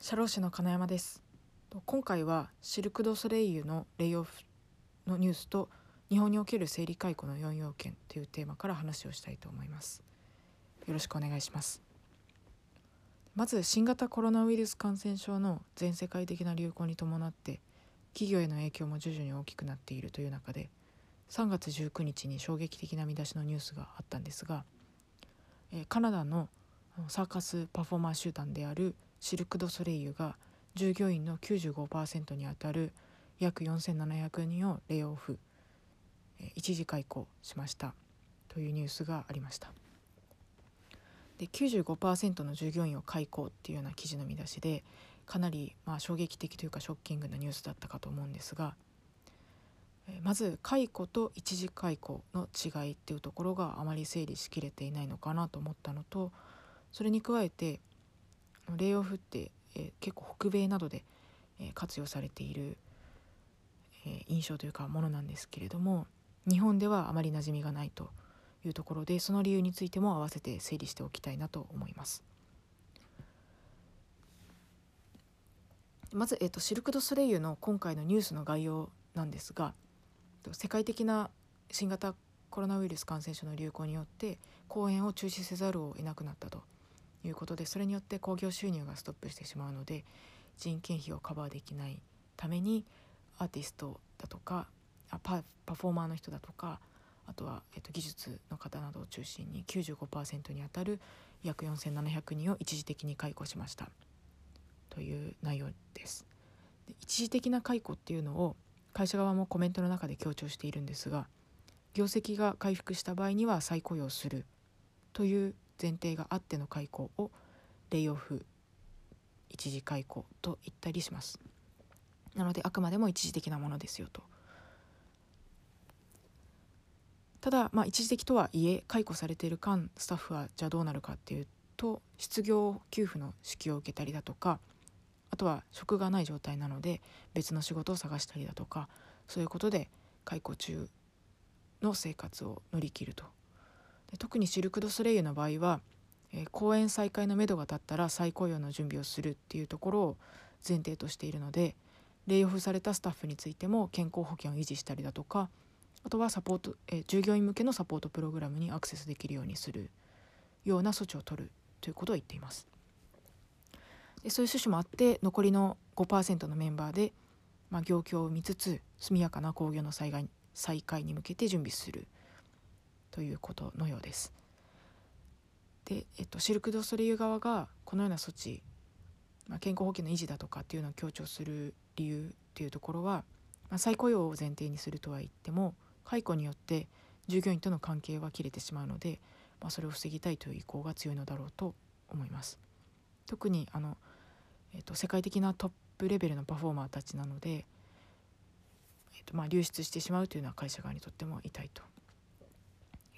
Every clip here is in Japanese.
社労士の金山です。今回はシルク・ド・ソレイユのレイオフのニュースと日本における生理解雇の4要件というテーマから話をしたいと思います。よろしくお願いします。まず新型コロナウイルス感染症の全世界的な流行に伴って企業への影響も徐々に大きくなっているという中で3月19日に衝撃的な見出しのニュースがあったんですがカナダのサーカスパフォーマー集団であるシルク・ド・ソレイユが従業員の95%にあたる約4700人をレイオフ一時解雇しました。というニュースがありました。で95%の従業員を解雇っていうような記事の見出しでかなりまあ衝撃的というかショッキングなニュースだったかと思うんですがまず解雇と一時解雇の違いっていうところがあまり整理しきれていないのかなと思ったのとそれに加えてレイオフって、え、結構北米などで、え、活用されている、え、印象というかものなんですけれども日本ではあまり馴染みがないというところでその理由についても合わせて整理しておきたいなと思います。まず、えーと、シルク・ド・ソレイユの今回のニュースの概要なんですが世界的な新型コロナウイルス感染症の流行によって公演を中止せざるを得なくなったということでそれによって興行収入がストップしてしまうので人件費をカバーできないためにアーティストだとかパパフォーマーの人だとかあとは、えっと、技術の方などを中心に95%にあたる約4700人を一時的に解雇しましたという内容です。で一時的な解雇っていうのを会社側もコメントの中で強調しているんですが業績が回復した場合には再雇用するという前提があっての解雇をレイオフ一時解雇と言ったりします。なのであくまでも一時的なものですよと。ただまあ一時的とはいえ解雇されている間スタッフはじゃあどうなるかっていうと失業給付の支給を受けたりだとかあとは職がない状態なので別の仕事を探したりだとかそういうことで解雇中の生活を乗り切ると。で特にシルク・ド・ソレイユの場合は、えー、公演再開のめどが立ったら再雇用の準備をするっていうところを前提としているのでレイオフされたスタッフについても健康保険を維持したりだとかあとはサポート、えー、従業員向けのサポートプログラムにアクセスできるようにするような措置を取るということを言っています。でそういう趣旨もあって残りの5%のメンバーで、まあ、業況を見つつ速やかな工業の災害再開に向けて準備するということのようです。で、えっと、シルク・ド・ソレイユ側がこのような措置、まあ、健康保険の維持だとかっていうのを強調する理由っていうところは、まあ、再雇用を前提にするとは言っても解雇によって従業員との関係は切れてしまうので、まあ、それを防ぎたいという意向が強いのだろうと思います。特にあの、えっと、世界的なトップレベルのパフォーマーたちなので、えっとまあ、流出してしまうというのは会社側にとっても痛いと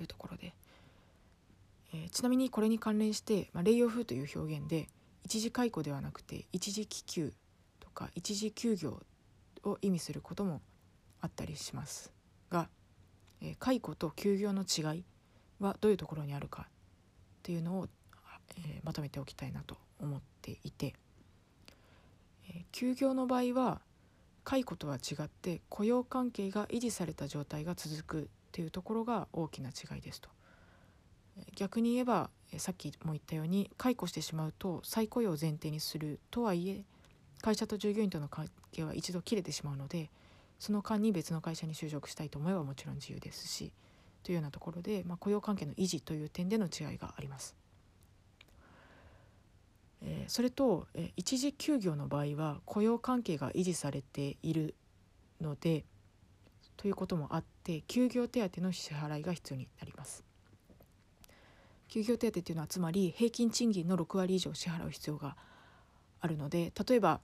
いうところで、えー、ちなみにこれに関連して、まあ、レイオフという表現で一時解雇ではなくて一時帰休とか一時休業を意味することもあったりしますが、えー、解雇と休業の違いはどういうところにあるかっていうのを、えー、まとめておきたいなと思っていて、えー、休業の場合は解雇とは違って雇用関係が維持された状態が続くっていうところが大きな違いですと。逆に言えばさっきも言ったように解雇してしまうと再雇用を前提にするとはいえ会社と従業員との関係は一度切れてしまうのでその間に別の会社に就職したいと思えばもちろん自由ですしというようなところで、まあ、雇用関係の維持という点での違いがあります。えー、それと、えー、一時休業の場合は雇用関係が維持されているのでということもあって休業手当の支払いが必要になります。休業手当というのはつまり平均賃金の6割以上支払う必要があるので例えば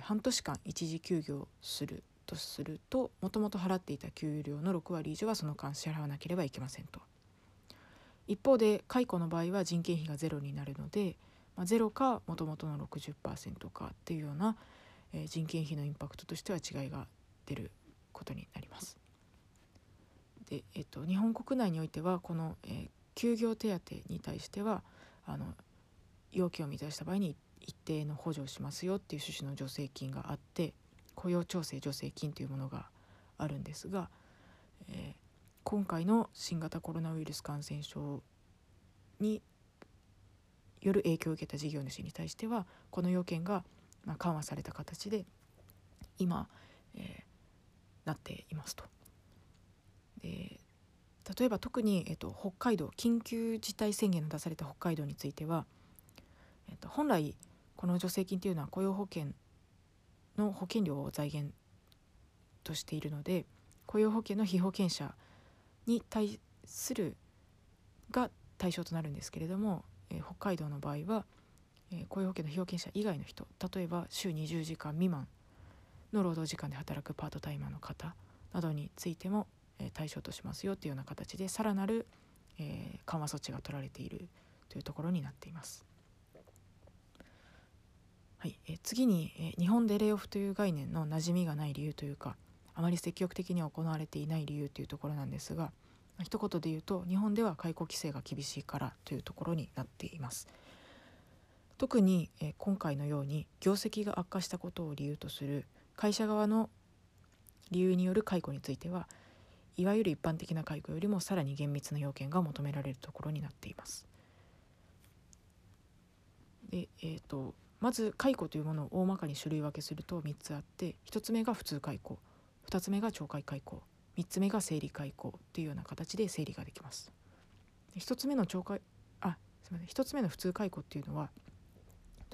半年間一時休業するとするともともと払っていた給料の6割以上はその間支払わなければいけませんと。一方で解雇の場合は人件費がゼロになるので、まあ、ゼロかもともとの60%かっていうような、えー、人件費のインパクトとしては違いが出ることになります。で、えっと、日本国内においてはこの、えー、休業手当に対してはあの要件を満たした場合に一定の補助をしますよっていう趣旨の助成金があって雇用調整助成金というものがあるんですが、えー、今回の新型コロナウイルス感染症による影響を受けた事業主に対してはこの要件が緩和された形で今、えー、なっていますと。で例えば特に、えっと、北海道緊急事態宣言の出された北海道については、えっと、本来この助成金というのは雇用保険の保険料を財源としているので雇用保険の被保険者に対するが対象となるんですけれども、えー、北海道の場合は、えー、雇用保険の被保険者以外の人例えば週20時間未満の労働時間で働くパートタイマーの方などについても、え、対象としますよというような形でさらなる、え緩和措置が取られているというところになっています。はい、え次に、え日本でレイオフという概念の馴染みがない理由というかあまり積極的に行われていない理由というところなんですが一言で言うと日本では解雇規制が厳しいからというところになっています。特に、え今回のように業績が悪化したことを理由とする会社側の理由による解雇についてはいわゆる一般的な解雇よりもさらに厳密な要件が求められるところになっています。でえーとまず解雇というものを大まかに種類分けすると3つあって1つ目が普通解雇2つ目が懲戒解雇3つ目が整理解雇というような形で整理ができます。1つ目の懲戒あすみません1つ目の普通解雇っていうのは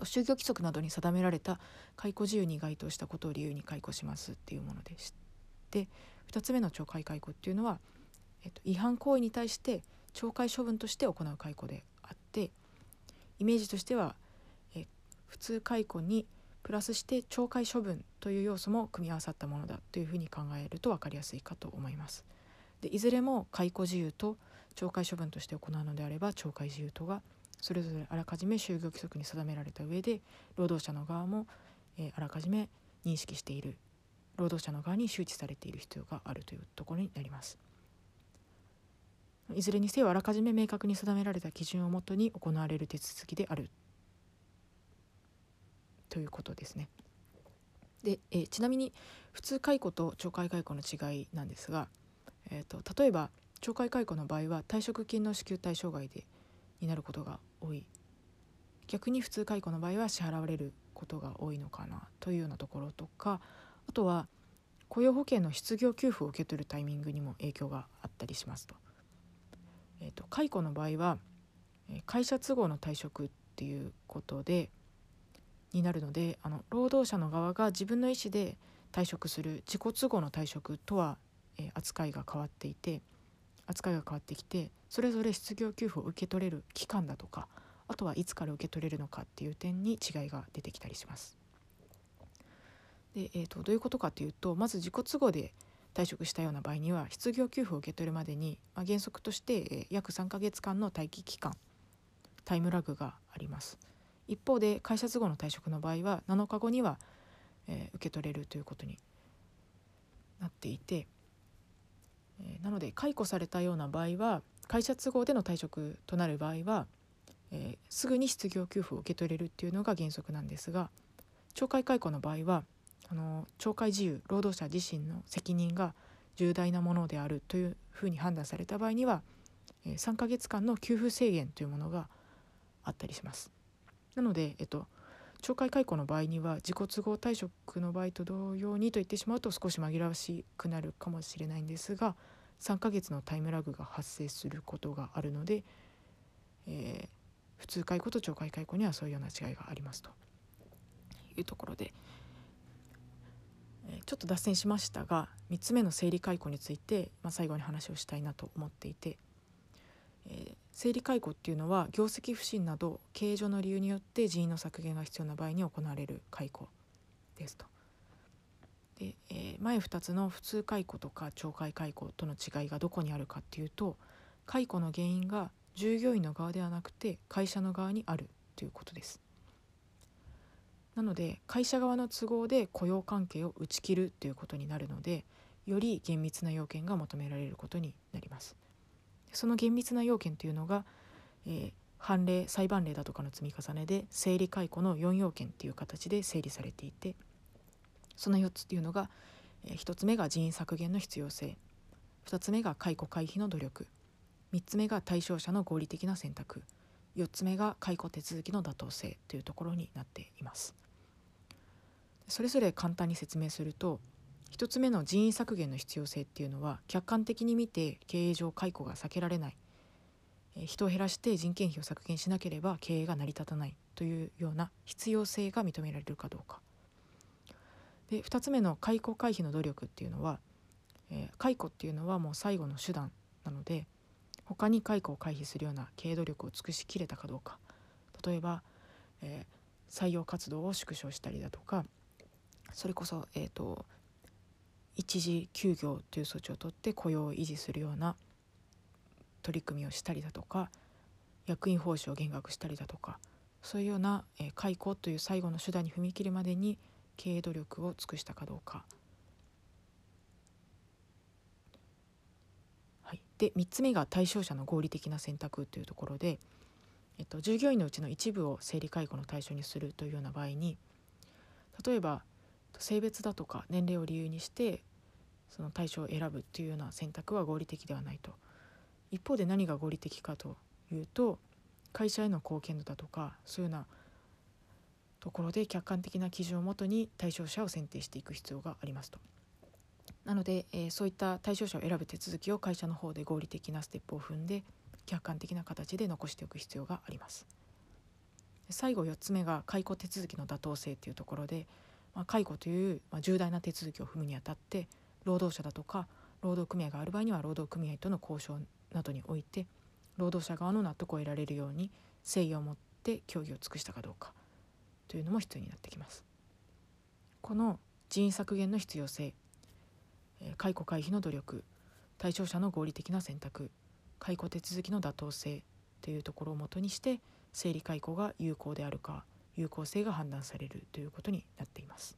就業規則などに定められた解雇自由に該当したことを理由に解雇しますっていうものでして2つ目の懲戒解雇っていうのは、えっと、違反行為に対して懲戒処分として行う解雇であってイメージとしてはえ普通解雇にプラスして懲戒処分という要素も組み合わさったものだというふうに考えると分かりやすいかと思います。でいずれも解雇自由と懲戒処分として行うのであれば懲戒自由とがそれぞれあらかじめ就業規則に定められた上で労働者の側も、えー、あらかじめ認識している労働者の側に周知されている必要があるというところになります。いずれにせよあらかじめ明確に定められた基準をもとに行われる手続きであるということですね。で、え、ちなみに普通解雇と懲戒解雇の違いなんですが、えーと、例えば懲戒解雇の場合は退職金の支給対象外でになることが多い逆に普通解雇の場合は支払われることが多いのかなというようなところとかあとは雇用保険の失業給付を受け取るタイミングにも影響があったりしますと。えーと解雇の場合は会社都合の退職っていうことでになるのであの労働者の側が自分の意思で退職する自己都合の退職とは、えー、扱いが変わっていて扱いが変わってきてそれぞれ失業給付を受け取れる期間だとかあとはいつから受け取れるのかっていう点に違いが出てきたりします。でえーと、どういうことかというとまず自己都合で退職したような場合には失業給付を受け取るまでに、まあ、原則として、えー、約3ヶ月間の待機期間タイムラグがあります。一方で会社都合の退職の場合は7日後には、えー、受け取れるということになっていて、え、なので解雇されたような場合は会社都合での退職となる場合は、えー、すぐに失業給付を受け取れるっていうのが原則なんですが懲戒解雇の場合はあの懲戒自由労働者自身の責任が重大なものであるというふうに判断された場合には、えー、3ヶ月間の給付制限というものがあったりします。なので、えっと、懲戒解雇の場合には自己都合退職の場合と同様にと言ってしまうと少し紛らわしくなるかもしれないんですが3ヶ月のタイムラグが発生することがあるので、えー、普通解雇と懲戒解雇にはそういうような違いがありますと。いうところで、えー、ちょっと脱線しましたが3つ目の生理解雇について、まあ、最後に話をしたいなと思っていて、えー、生理解雇っていうのは業績不振など経営上の理由によって人員の削減が必要な場合に行われる解雇ですと。で、えー、前2つの普通解雇とか懲戒解雇との違いがどこにあるかっていうと解雇の原因が従業員の側ではなくて会社の側にあるということです。なので会社側の都合で雇用関係を打ち切るということになるのでより厳密な要件が求められることになります。その厳密な要件というのが、えー、判例裁判例だとかの積み重ねで整理解雇の4要件っていう形で整理されていてその4つっていうのが、えー、1つ目が人員削減の必要性2つ目が解雇回避の努力3つ目が対象者の合理的な選択4つ目が解雇手続きの妥当性というところになっています。それぞれ簡単に説明すると1つ目の人員削減の必要性っていうのは客観的に見て経営上解雇が避けられない人を減らして人件費を削減しなければ経営が成り立たないというような必要性が認められるかどうか。で2つ目の解雇回避の努力っていうのは、え、解雇っていうのはもう最後の手段なので他に解雇を回避するような経営努力を尽くしきれたかどうか例えば、えー、採用活動を縮小したりだとかそれこそ、えーと、一時休業という措置を取って雇用を維持するような取り組みをしたりだとか役員報酬を減額したりだとかそういうような、えー、解雇という最後の手段に踏み切るまでに経営努力を尽くしたかどうか。はい、で3つ目が対象者の合理的な選択というところで、えっと、従業員のうちの一部を生理介護の対象にするというような場合に例えば性別だとか年齢を理由にしてその対象を選ぶというような選択は合理的ではないと。一方で何が合理的かというと会社への貢献度だとかそういうようなところで客観的な基準をもとに対象者を選定していく必要がありますと。なので、えー、そういった対象者を選ぶ手続きを会社の方で合理的なステップを踏んで客観的な形で残しておく必要があります。最後4つ目が解雇手続きの妥当性というところで、まあ、解雇という、まあ、重大な手続きを踏むにあたって労働者だとか労働組合がある場合には労働組合との交渉などにおいて労働者側の納得を得られるように誠意を持って協議を尽くしたかどうかというのも必要になってきます。この人員削減の必要性解雇回避の努力対象者の合理的な選択解雇手続きの妥当性というところをもとにして生理解雇が有効であるか有効性が判断されるということになっています。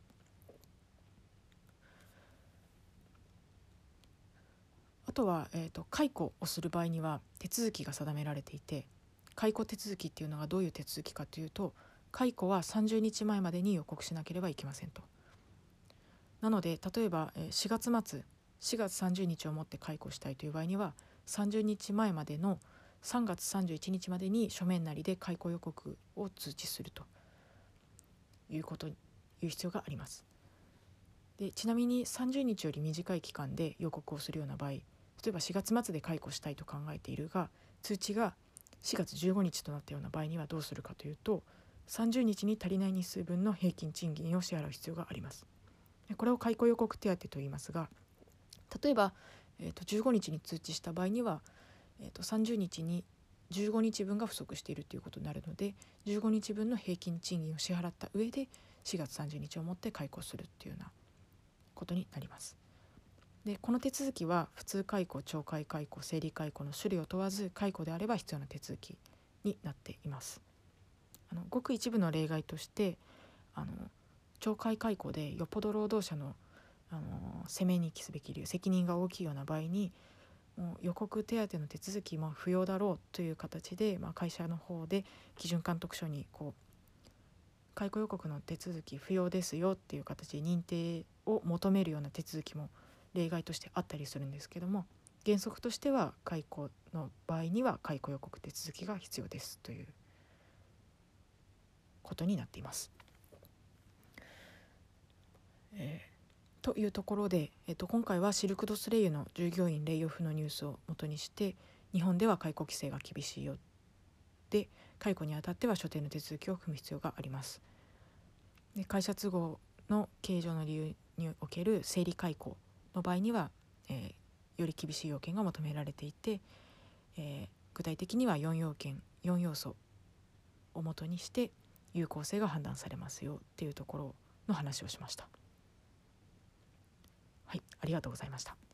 あとは、えーと、解雇をする場合には手続きが定められていて解雇手続きっていうのがどういう手続きかというと解雇は30日前までに予告しなければいけませんと。なので例えば4月末4月30日をもって解雇したいという場合には30日前までの3月31日までに書面なりで解雇予告を通知するというこという必要があります。でちなみに30日より短い期間で予告をするような場合例えば4月末で解雇したいと考えているが通知が4月15日となったような場合にはどうするかというと30日に足りない日数分の平均賃金を支払う必要があります。これを解雇予告手当と言いますが例えば、えー、と15日に通知した場合には、えー、と30日に15日分が不足しているということになるので15日分の平均賃金を支払った上で4月30日をもって解雇するっていうようなことになります。でこの手続きは普通解雇懲戒解雇整理解雇の種類を問わず解雇であれば必要な手続きになっています。あのごく一部の例外としてあの懲戒解雇でよっぽど労働者のあの責めに帰すべき理由責任が大きいような場合にもう予告手当の手続きも不要だろうという形で、まあ、会社の方で基準監督署にこう解雇予告の手続き不要ですよっていう形で認定を求めるような手続きも例外としてあったりするんですけども原則としては解雇の場合には解雇予告手続きが必要ですということになっています。えー、というところで、えー、と今回はシルク・ド・スレイユの従業員レイオフのニュースをもとにして日本では解雇規制が厳しいよで解雇にあたっては所定の手続きを踏む必要があります。で会社都合の経営上の理由における整理解雇の場合には、えー、より厳しい要件が求められていて、えー、具体的には4要件4要素をもとにして有効性が判断されますよっていうところの話をしました。はい、ありがとうございました。